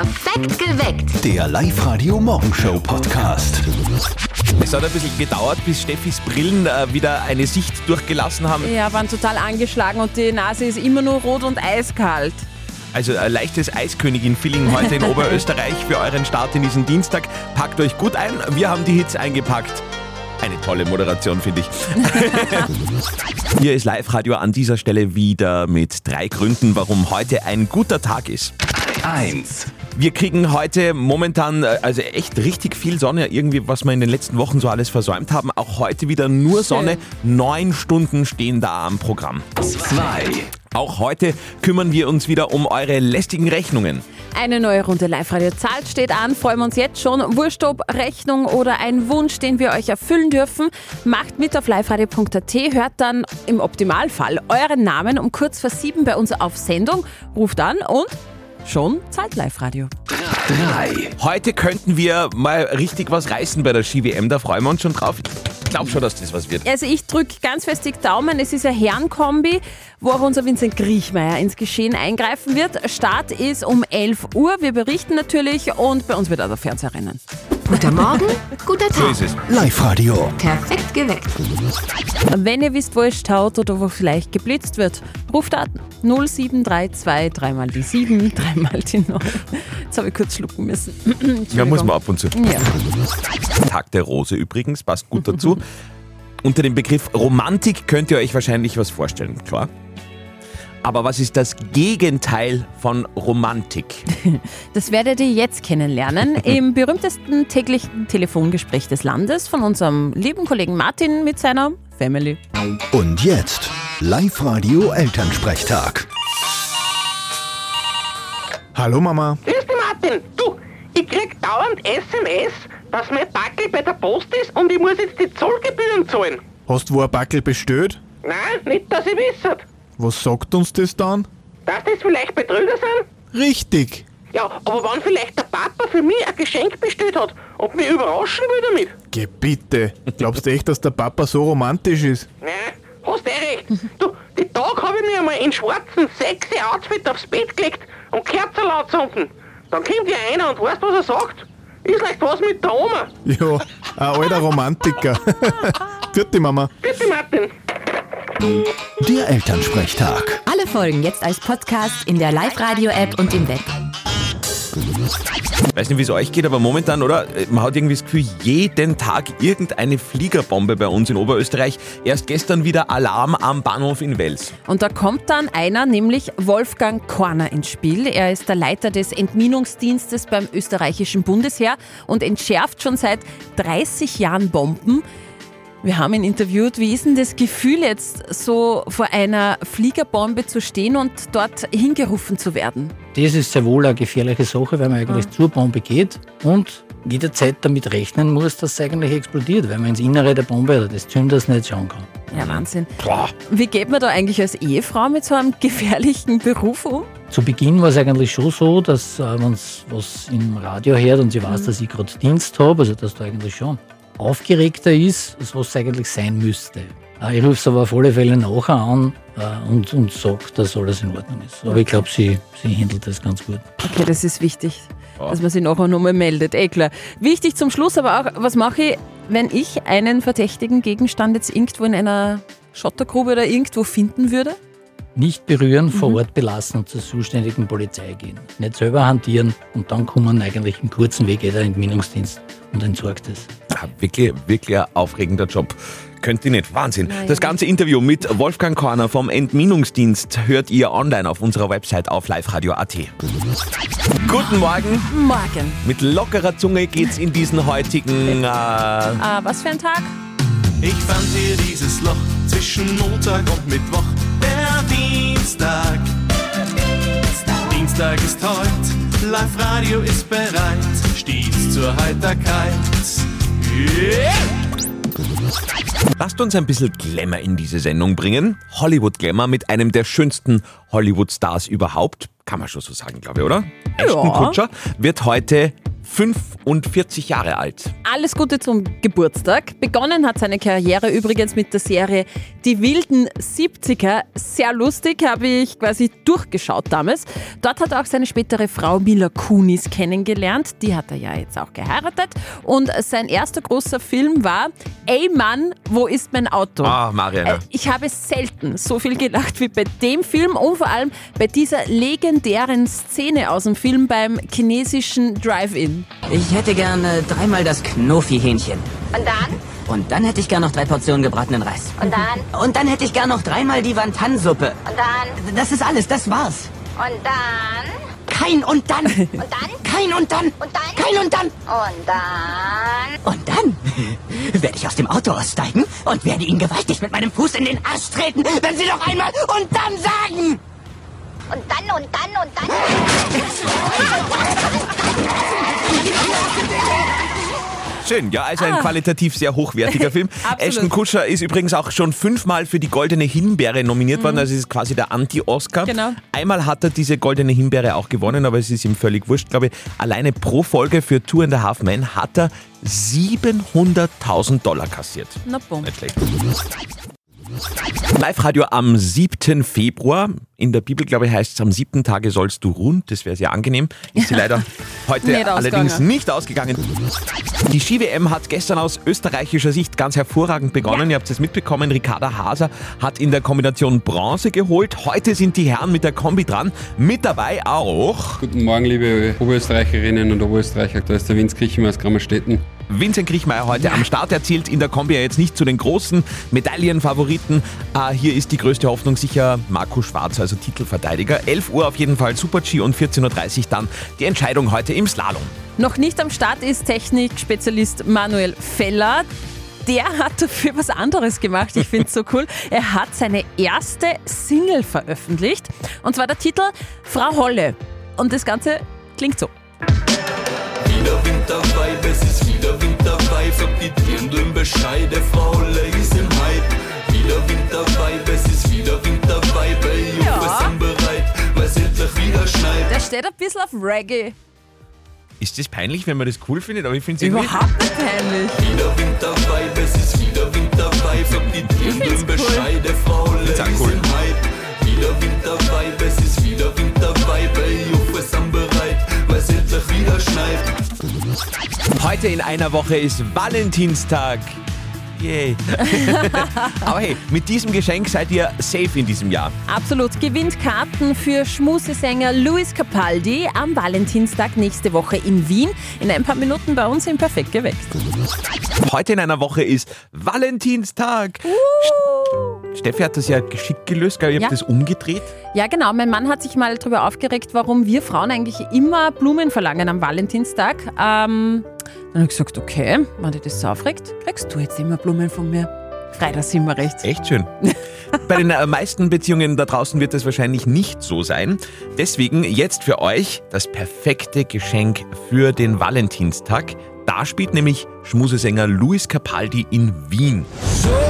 Perfekt geweckt. Der Live-Radio-Morgenshow-Podcast. Es hat ein bisschen gedauert, bis Steffis Brillen äh, wieder eine Sicht durchgelassen haben. Ja, waren total angeschlagen und die Nase ist immer nur rot und eiskalt. Also ein leichtes Eiskönigin-Feeling heute in Oberösterreich für euren Start in diesen Dienstag. Packt euch gut ein, wir haben die Hits eingepackt. Eine tolle Moderation, finde ich. Hier ist Live-Radio an dieser Stelle wieder mit drei Gründen, warum heute ein guter Tag ist. 1. Wir kriegen heute momentan äh, also echt richtig viel Sonne, irgendwie was wir in den letzten Wochen so alles versäumt haben. Auch heute wieder nur Sonne. Neun Stunden stehen da am Programm. 2. Auch heute kümmern wir uns wieder um eure lästigen Rechnungen. Eine neue Runde Live-Radio zahlt steht an. Freuen wir uns jetzt schon. Wurscht ob Rechnung oder ein Wunsch, den wir euch erfüllen dürfen. Macht mit auf liveradio.at, hört dann im Optimalfall euren Namen um kurz vor sieben bei uns auf Sendung, ruft an und schon zahlt Live-Radio. 3. Heute könnten wir mal richtig was reißen bei der Ski-WM, da freuen wir uns schon drauf. Ich glaube schon, dass das was wird. Also ich drücke ganz fest die Daumen. Es ist ein Herrenkombi, wo auch unser Vincent Griechmeier ins Geschehen eingreifen wird. Start ist um 11 Uhr. Wir berichten natürlich und bei uns wird auch der Fernseher rennen. Guter Morgen, guter So Tag. ist es. Live-Radio. Perfekt geweckt. Wenn ihr wisst, wo es staut oder wo vielleicht geblitzt wird, ruft an 0732 dreimal die 7, dreimal die 9. Jetzt habe ich kurz schlucken müssen. Ja, muss man ab und zu. Ja. Tag der Rose übrigens, passt gut dazu. Unter dem Begriff Romantik könnt ihr euch wahrscheinlich was vorstellen, klar. Aber was ist das Gegenteil von Romantik? Das werdet ihr jetzt kennenlernen im berühmtesten täglichen Telefongespräch des Landes von unserem lieben Kollegen Martin mit seiner Family. Und jetzt Live-Radio Elternsprechtag. Hallo Mama. Grüß dich, Martin. Du, ich krieg dauernd SMS, dass mein Backel bei der Post ist und ich muss jetzt die Zollgebühren zahlen. Hast wo ein Backel bestellt? Nein, nicht, dass ich wisse. Was sagt uns das dann? Dass das vielleicht Betrüger sind? Richtig. Ja, aber wenn vielleicht der Papa für mich ein Geschenk bestellt hat und mich überraschen will damit? Geh bitte. Glaubst du echt, dass der Papa so romantisch ist? Nein, hast eh recht. Du, die Tag habe ich mir einmal in schwarzen, sexy Outfit aufs Bett gelegt und Kerzen anzünden. Dann kommt ja einer und weißt, was er sagt? Ist leicht was mit der Oma. Ja, ein alter Romantiker. Vierte Mama. Bitte, Martin. Der Elternsprechtag. Alle Folgen jetzt als Podcast in der Live-Radio-App und im Web. Weiß nicht, wie es euch geht, aber momentan, oder? Man hat irgendwie das Gefühl, jeden Tag irgendeine Fliegerbombe bei uns in Oberösterreich. Erst gestern wieder Alarm am Bahnhof in Wels. Und da kommt dann einer, nämlich Wolfgang Korner ins Spiel. Er ist der Leiter des Entminungsdienstes beim österreichischen Bundesheer und entschärft schon seit 30 Jahren Bomben. Wir haben ihn interviewt. Wie ist denn das Gefühl jetzt, so vor einer Fliegerbombe zu stehen und dort hingerufen zu werden? Das ist sehr wohl eine gefährliche Sache, weil man eigentlich zur Bombe geht und jederzeit damit rechnen muss, dass es eigentlich explodiert, weil man ins Innere der Bombe oder des Zünders nicht schauen kann. Ja, Wahnsinn. Wie geht man da eigentlich als Ehefrau mit so einem gefährlichen Beruf um? Zu Beginn war es eigentlich schon so, dass äh, wenn es was im Radio hört und sie weiß, dass ich gerade Dienst habe, also dass da eigentlich schon aufgeregter ist, als was es eigentlich sein müsste. Äh, Ich rufe es aber auf alle Fälle nachher an äh, und, und sage, dass alles in Ordnung ist. Aber ich glaube, sie, sie handelt das ganz gut. Okay, das ist wichtig, dass man sich nachher nochmal meldet. Eh klar. Wichtig zum Schluss aber auch, was mache ich, wenn ich einen verdächtigen Gegenstand jetzt irgendwo in einer Schottergrube oder irgendwo finden würde? Nicht berühren, vor Ort belassen und zur zuständigen Polizei gehen. Nicht selber hantieren und dann kommen eigentlich im kurzen Weg eh der Entminungsdienst und entsorgt es. Wirklich, wirklich ein aufregender Job. Könnt ihr nicht. Wahnsinn. Das ganze Interview mit Wolfgang Korner vom Entminungsdienst hört ihr online auf unserer Website auf liveradio.at. Guten Morgen. Morgen. Mit lockerer Zunge geht's in diesen heutigen. Äh, Ah, was für ein Tag? Ich fand hier dieses Loch zwischen Montag und Mittwoch, der Dienstag. Dienstag ist heute, Live-Radio ist bereit, stets zur Heiterkeit. Lasst uns ein bisschen Glamour in diese Sendung bringen. Hollywood Glamour mit einem der schönsten Hollywood-Stars überhaupt. Kann man schon so sagen, glaube ich, oder? Ashton Kutscher wird heute 45 Jahre alt. Alles Gute zum Geburtstag. Begonnen hat seine Karriere übrigens mit der Serie Die wilden 70er. Sehr lustig, habe ich quasi durchgeschaut damals. Dort hat er auch seine spätere Frau Mila Kunis kennengelernt. Die hat er ja jetzt auch geheiratet. Und sein erster großer Film war Ey Mann, wo ist mein Auto? Ah, Mariana. Äh, Ich habe selten so viel gelacht wie bei dem Film und vor allem bei dieser legendären Szene aus dem Film beim chinesischen Drive-In. Ich hätte gerne dreimal das Knofi-Hähnchen. Und dann? Und dann hätte ich gern noch drei Portionen gebratenen Reis. Und dann? Und dann hätte ich gern noch dreimal die Wantan-Suppe. Und dann? Das ist alles, das war's. Und dann? Kein und dann. Und dann? Kein und dann. Und dann? Kein und dann. Und dann? Und dann werde ich aus dem Auto aussteigen und werde ihn gewaltig mit meinem Fuß in den Arsch treten, wenn Sie noch einmal und dann sagen. Und dann? Und dann? Und dann? Schön, ja, also ein qualitativ sehr hochwertiger Film. Ah. Absolut. Ashton Kutscher ist übrigens auch schon fünfmal für die Goldene Himbeere nominiert worden, also es ist quasi der Anti-Oscar. Genau. Einmal hat er diese Goldene Himbeere auch gewonnen, aber es ist ihm völlig wurscht, glaube ich. Alleine pro Folge für Two and a Half Men hat er 700.000 Dollar kassiert. Na bumm. Nicht schlecht. Live-Radio am 7. Februar. In der Bibel, glaube ich, heißt es, am siebten Tage sollst du ruhen. Das wäre sehr angenehm. Ist sie leider heute Nicht allerdings ausgegangen. nicht ausgegangen. Die Ski-WM hat gestern aus österreichischer Sicht ganz hervorragend begonnen. Ihr habt es mitbekommen. Ricarda Haser hat in der Kombination Bronze geholt. Heute sind die Herren mit der Kombi dran. Mit dabei auch Guten Morgen, liebe Oberösterreicherinnen und Oberösterreicher. Da ist der Vince Kirchmann aus Grammerstetten. Vincent Griechmeier heute am Start. Er zählt in der Kombi ja jetzt nicht zu den großen Medaillenfavoriten. Äh, hier ist die größte Hoffnung sicher Marco Schwarz, also Titelverteidiger. 11 Uhr auf jeden Fall Super-G und 14.30 Uhr dann die Entscheidung heute im Slalom. Noch nicht am Start ist Technikspezialist Manuel Feller. Der hat dafür was anderes gemacht. Ich finde es so cool. Er hat seine erste Single veröffentlicht. Und zwar der Titel Frau Holle. Und das Ganze klingt so. Wieder Wintervibe, es ist wieder Wintervibe. Sag die Dirndl Bescheid, der Frau Holle ist im Hype. Wieder Wintervibe, es ist wieder Wintervibe. Ey, Ja. wir sind bereit, weil es endlich wieder schneit. Der steht ein bisschen auf Reggae. Ist das peinlich, wenn man das cool findet? Aber ich finde es. Überhaupt nicht peinlich. Wieder Wintervibe, es ist wieder Wintervibe. Sag die Dirndl Bescheid, der Frau Holle ist cool. im Hype. Wieder Wintervibe, Heute in einer Woche ist Valentinstag. Yay. Aber hey, mit diesem Geschenk seid ihr safe in diesem Jahr. Absolut. Gewinnt Karten für Schmusesänger Luis Capaldi am Valentinstag nächste Woche in Wien. In ein paar Minuten bei uns im Perfekt geweckt. Heute in einer Woche ist Valentinstag. Steffi hat das ja geschickt gelöst, gell? Ich Ja. habe das umgedreht. Ja, genau. Mein Mann hat sich mal darüber aufgeregt, warum wir Frauen eigentlich immer Blumen verlangen am Valentinstag. Ähm, dann habe ich gesagt, okay, wenn dich das so aufregt, kriegst du jetzt immer Blumen von mir. Frei, da sind wir recht. Echt schön. Bei den äh, meisten Beziehungen da draußen wird es wahrscheinlich nicht so sein. Deswegen jetzt für euch das perfekte Geschenk für den Valentinstag. Da spielt nämlich Schmusesänger Luis Capaldi in Wien. Before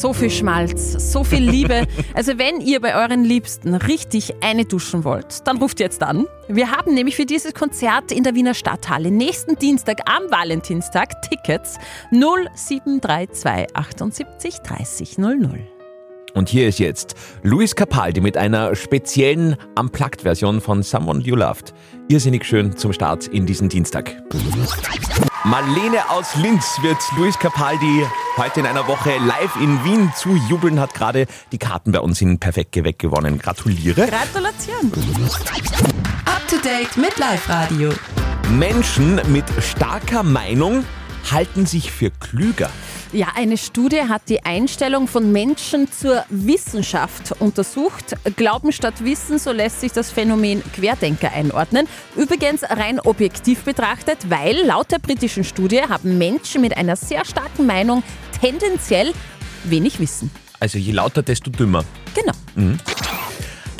So viel Schmalz, so viel Liebe. Also wenn ihr bei euren Liebsten richtig eine duschen wollt, dann ruft jetzt an. Wir haben nämlich für dieses Konzert in der Wiener Stadthalle nächsten Dienstag am Valentinstag Tickets 0732 78 30 00. Und hier ist jetzt Luis Capaldi mit einer speziellen Unplugged-Version von Someone You Loved. Irrsinnig schön zum Start in diesen Dienstag. Marlene aus Linz wird Luis Capaldi heute in einer Woche live in Wien zu jubeln, hat gerade die Karten bei uns in Perfekt geweckt gewonnen. Gratuliere. Gratulation! Up to date mit Live Radio. Menschen mit starker Meinung halten sich für klüger. Ja, eine Studie hat die Einstellung von Menschen zur Wissenschaft untersucht. Glauben statt Wissen, so lässt sich das Phänomen Querdenker einordnen. Übrigens rein objektiv betrachtet, weil laut der britischen Studie haben Menschen mit einer sehr starken Meinung tendenziell wenig Wissen. Also je lauter, desto dümmer. Genau.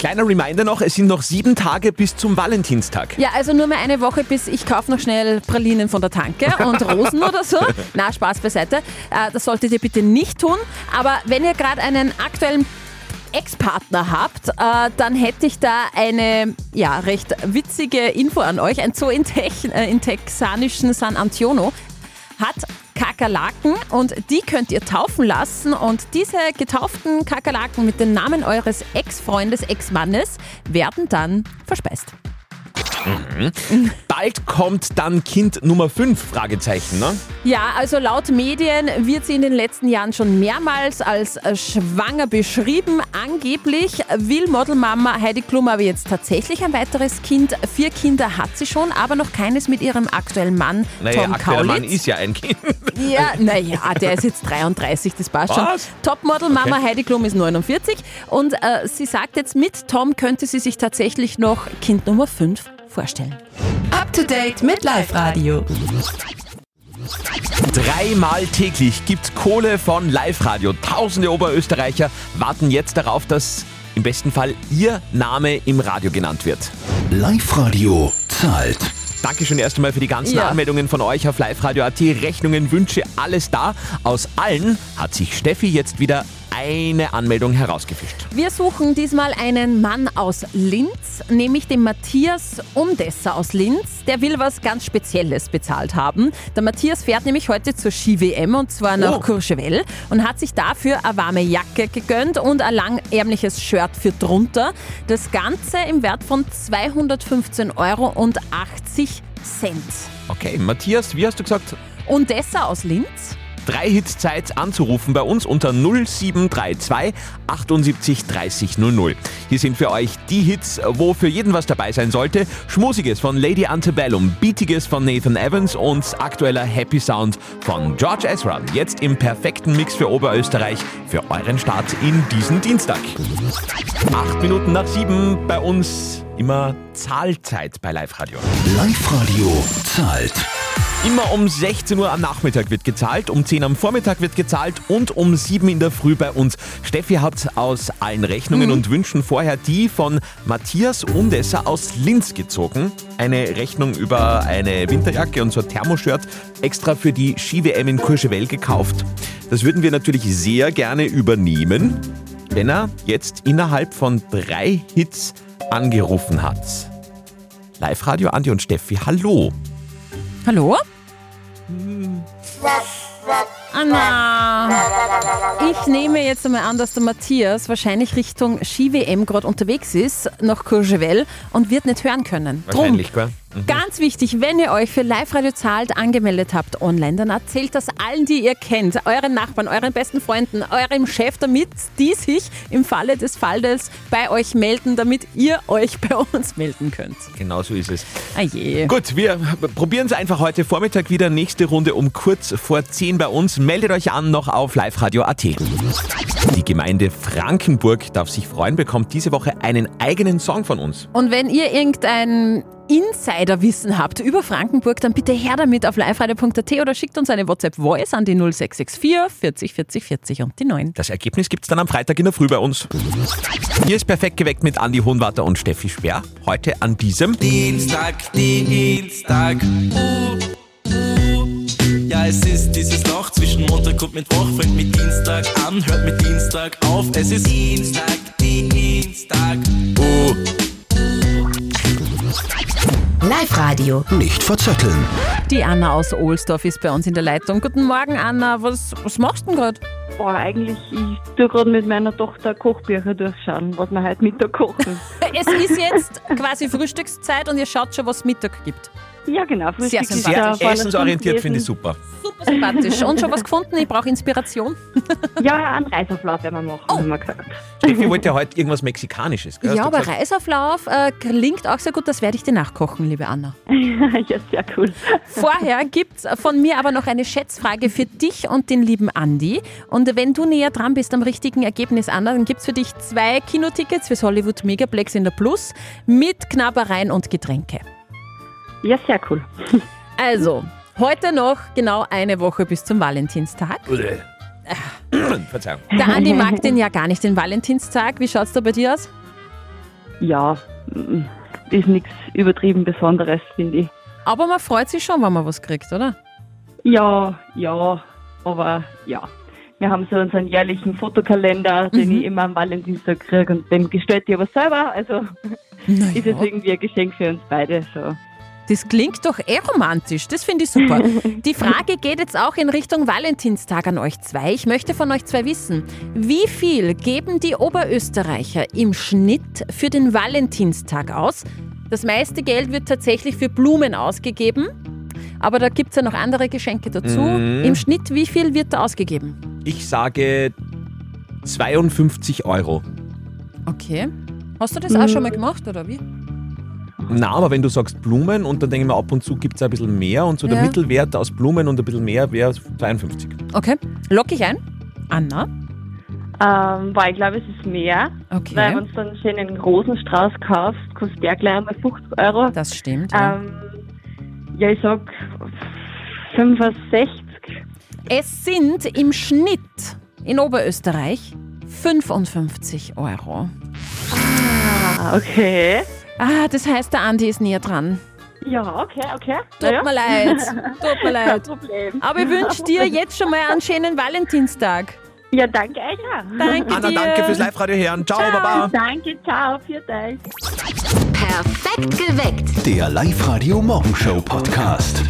Kleiner Reminder noch, es sind noch sieben Tage bis zum Valentinstag. Ja, also nur mehr eine Woche bis ich kaufe noch schnell Pralinen von der Tanke und Rosen oder so. Na, Spaß beiseite. Äh, das solltet ihr bitte nicht tun. Aber wenn ihr gerade einen aktuellen Ex-Partner habt, äh, dann hätte ich da eine ja, recht witzige Info an euch. Ein Zoo in, Tech, äh, in texanischen San Antonio hat Kakerlaken und die könnt ihr taufen lassen und diese getauften Kakerlaken mit dem Namen eures Ex-Freundes, Ex-Mannes werden dann verspeist. Mhm. Bald kommt dann Kind Nummer 5, Fragezeichen, ne? Ja, also laut Medien wird sie in den letzten Jahren schon mehrmals als schwanger beschrieben. Angeblich will Modelmama Heidi Klum aber jetzt tatsächlich ein weiteres Kind. Vier Kinder hat sie schon, aber noch keines mit ihrem aktuellen Mann Naja, Tom aktueller Mann Kaulitz. ist ja ein Kind. Ja, naja, der ist jetzt 33, das passt schon. Topmodel-Mama Okay. Heidi Klum ist 49 und äh, sie sagt jetzt, mit Tom könnte sie sich tatsächlich noch Kind Nummer 5 vorstellen. Up to date mit Live Radio. Dreimal täglich gibt's Kohle von Live-Radio. Tausende Oberösterreicher warten jetzt darauf, dass im besten Fall ihr Name im Radio genannt wird. Live-Radio zahlt. Dankeschön erst einmal für die ganzen Ja. Anmeldungen von euch auf Live-Radio.at. Rechnungen, Wünsche, alles da. Aus allen hat sich Steffi jetzt wieder eine Anmeldung herausgefischt. Wir suchen diesmal einen Mann aus Linz, nämlich den Matthias Umdesser aus Linz. Der will was ganz Spezielles bezahlt haben. Der Matthias fährt nämlich heute zur Ski-WM und zwar nach Oh. Courchevel und hat sich dafür eine warme Jacke gegönnt und ein langärmliches Shirt für drunter. Das Ganze im Wert von 215,80 Euro. Okay, Matthias, wie hast du gesagt? Umdesser aus Linz. Drei Hits Zeit anzurufen bei uns unter 0732 78 30 00. Hier sind für euch die Hits, wo für jeden was dabei sein sollte. Schmusiges von Lady Antebellum, Beatiges von Nathan Evans und aktueller Happy Sound von George Ezra. Jetzt im perfekten Mix für Oberösterreich für euren Start in diesen Dienstag. Acht Minuten nach sieben bei uns immer Zahlzeit bei Live Radio. Live-Radio zahlt. Immer um 16 Uhr am Nachmittag wird gezahlt, um 10 am Vormittag wird gezahlt und um 7 in der Früh bei uns. Steffi hat aus allen Rechnungen und Wünschen vorher die von Matthias Umdesser aus Linz gezogen. Eine Rechnung über eine Winterjacke und so ein Thermoshirt extra für die Ski-WM in Courchevel gekauft. Das würden wir natürlich sehr gerne übernehmen, wenn er jetzt innerhalb von drei Hits angerufen hat. Live-Radio Andi und Steffi, hallo. Hallo? Anna, ich nehme jetzt einmal an, dass der Matthias wahrscheinlich Richtung Ski-WM gerade unterwegs ist, nach Courchevel und wird nicht hören können. Drum, Wahrscheinlich, gell? Mhm. Ganz wichtig, wenn ihr euch für Live-Radio zahlt angemeldet habt online, dann erzählt das allen, die ihr kennt, euren Nachbarn, euren besten Freunden, eurem Chef, damit die sich im Falle des Falles bei euch melden, damit ihr euch bei uns melden könnt. Genau so ist es. Ah je. Gut, wir probieren es einfach heute Vormittag wieder. Nächste Runde um kurz vor 10 bei uns. Meldet euch an noch auf liveradio.at. Die Gemeinde Frankenburg darf sich freuen, bekommt diese Woche einen eigenen Song von uns. Und wenn ihr irgendein Insiderwissen habt über Frankenburg, dann bitte her damit auf liveradio.at oder schickt uns eine WhatsApp-Voice an die 0664 40 40 40 und die 9. Das Ergebnis gibt's dann am Freitag in der Früh bei uns. Hier ist perfekt geweckt mit Andi Hohenwarter und Steffi Speer. Heute an diesem Dienstag, Dienstag. Ja, es ist dieses Loch zwischen Montag und Mittwoch. Fängt mit Dienstag an, hört mit Dienstag auf. Es ist Dienstag, Dienstag. Uh. Live Radio. Nicht verzetteln. Die Anna aus Ohlsdorf ist bei uns in der Leitung. Guten Morgen, Anna. Was, was machst du denn gerade? Boah, eigentlich, ich tue gerade mit meiner Tochter Kochbücher durchschauen, was wir heute Mittag kochen. Es ist jetzt quasi Frühstückszeit und ihr schaut schon, was es Mittag gibt. Ja, genau. Sehr Frühstück ist sympathisch. sehr essensorientiert, finde ich super. Super sympathisch. Und schon was gefunden? Ich brauche Inspiration. Ja, einen Reisauflauf werden wir machen, haben wir gesagt. Steffi wollte ja heute irgendwas Mexikanisches. Gell? Ja, aber gesagt? Reisauflauf äh, klingt auch sehr gut. Das werde ich dir nachkochen, liebe Anna. ja, sehr cool. Vorher gibt es von mir aber noch eine Schätzfrage für dich und den lieben Andi. Und wenn du näher dran bist am richtigen Ergebnis, Anna, dann gibt es für dich zwei Kinotickets fürs Hollywood Megaplex in der Plus mit Knabbereien und Getränke. Ja, sehr cool. Also, heute noch genau eine Woche bis zum Valentinstag. Verzeihung. Der Andi mag den ja gar nicht, den Valentinstag. Wie schaut's da bei dir aus? ja, mm, ist nichts übertrieben Besonderes, finde ich. Aber man freut sich schon, wenn man was kriegt, oder? Ja, ja, aber ja. Wir haben so unseren jährlichen Fotokalender, den Mhm. ich immer am Valentinstag kriege und den gestalte ich aber selber. Also ist es irgendwie ein Geschenk für uns beide. So. Das klingt doch eh romantisch. Das finde ich super. Die Frage geht jetzt auch in Richtung Valentinstag an euch zwei. Ich möchte von euch zwei wissen, wie viel geben die Oberösterreicher im Schnitt für den Valentinstag aus? Das meiste Geld wird tatsächlich für Blumen ausgegeben. Aber da gibt es ja noch andere Geschenke dazu. Mhm. Im Schnitt, wie viel wird da ausgegeben? Ich sage 52 Euro. Okay. Hast du das auch schon mal gemacht, oder wie? Na, aber wenn du sagst Blumen und dann denke ich mir, ab und zu gibt es ein bisschen mehr und so der Ja. Mittelwert aus Blumen und ein bisschen mehr wäre 52. Okay. Lock ich ein. Anna? Ähm, weil ich glaube, es ist mehr. Okay. Weil wenn du dann schön einen Rosenstrauß kaufst, kostet der gleich einmal 50 Euro. Das stimmt. Ja. Ähm, ja, ich sag 65. Es sind im Schnitt in Oberösterreich 55 Euro. Ah, okay. Ah, das heißt, der Andi ist näher dran. Ja, okay, okay. Tut Naja. mir leid. Tut mir Kein leid. Problem. Aber ich wünsche dir jetzt schon mal einen schönen Valentinstag. Ja, danke euch auch. Danke Anna, dir. danke fürs Live-Radio hören. Ciao, Baba. Danke, ciao, für euch. Perfekt geweckt. Der Live-Radio Morgenshow Podcast.